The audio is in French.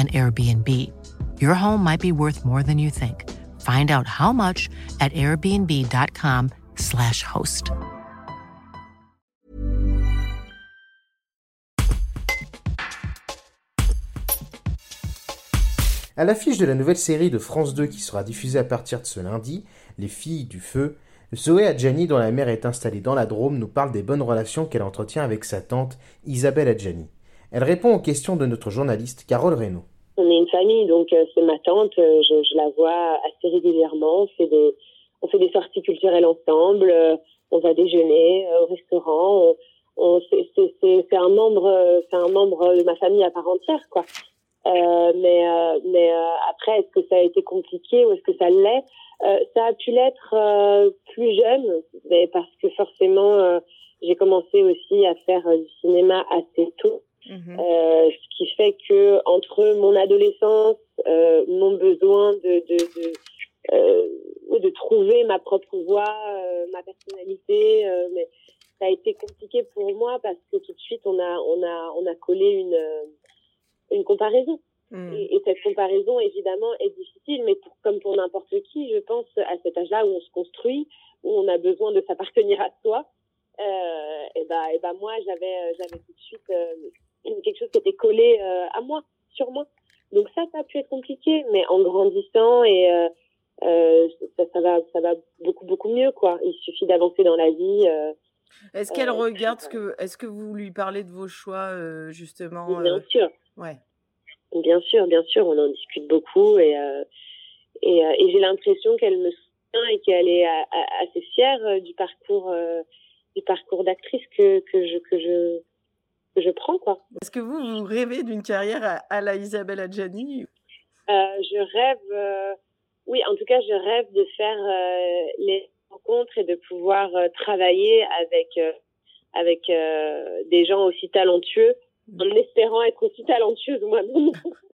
an Airbnb. Your home might be worth more than you think. Find out how much at airbnb.com/slash host. À l'affiche de la nouvelle série de France 2 qui sera diffusée à partir de ce lundi, Les filles du feu, Zoé Adjani, dont la mère est installée dans la Drôme, nous parle des bonnes relations qu'elle entretient avec sa tante Isabelle Adjani. Elle répond aux questions de notre journaliste Carole Reynaud. On est une famille, donc euh, c'est ma tante, euh, je, la vois assez régulièrement. On fait des, on fait des sorties culturelles ensemble, euh, on va déjeuner au restaurant. c'est un membre, c'est un membre de ma famille à part entière, quoi. mais mais après, est-ce que ça a été compliqué ou est-ce que ça l'est? Ça a pu l'être plus jeune, mais parce que forcément, j'ai commencé aussi à faire du cinéma assez tôt. Mhm. Fait que entre mon adolescence, euh, mon besoin de de, de, euh, de trouver ma propre voix, euh, ma personnalité, mais ça a été compliqué pour moi parce que tout de suite on a on a on a collé une une comparaison. Mhm. Et, et, cette comparaison, évidemment, est difficile, mais pour, comme pour n'importe qui, je pense, à cet âge-là où on se construit, où on a besoin de s'appartenir à soi, euh, et ben, et ben moi, j'avais, j'avais tout de suite quelque chose qui était collé euh, à moi, sur moi. Donc ça, ça a pu être compliqué, mais en grandissant et euh, euh, ça, ça, va, ça va beaucoup beaucoup mieux quoi. Il suffit d'avancer dans la vie. est-ce qu'elle regarde ce que, est-ce que vous lui parlez de vos choix justement Bien sûr. Ouais. Bien sûr, bien sûr, on en discute beaucoup et et, et j'ai l'impression qu'elle me soutient et qu'elle est assez fière du parcours du parcours d'actrice que que je que je je prends. quoi. Est-ce que vous, vous rêvez d'une carrière à, la Isabelle Adjani euh, Je rêve, euh, oui, en tout cas, je rêve de faire euh, les rencontres et de pouvoir travailler avec, avec des gens aussi talentueux, en espérant être aussi talentueuse moi-même.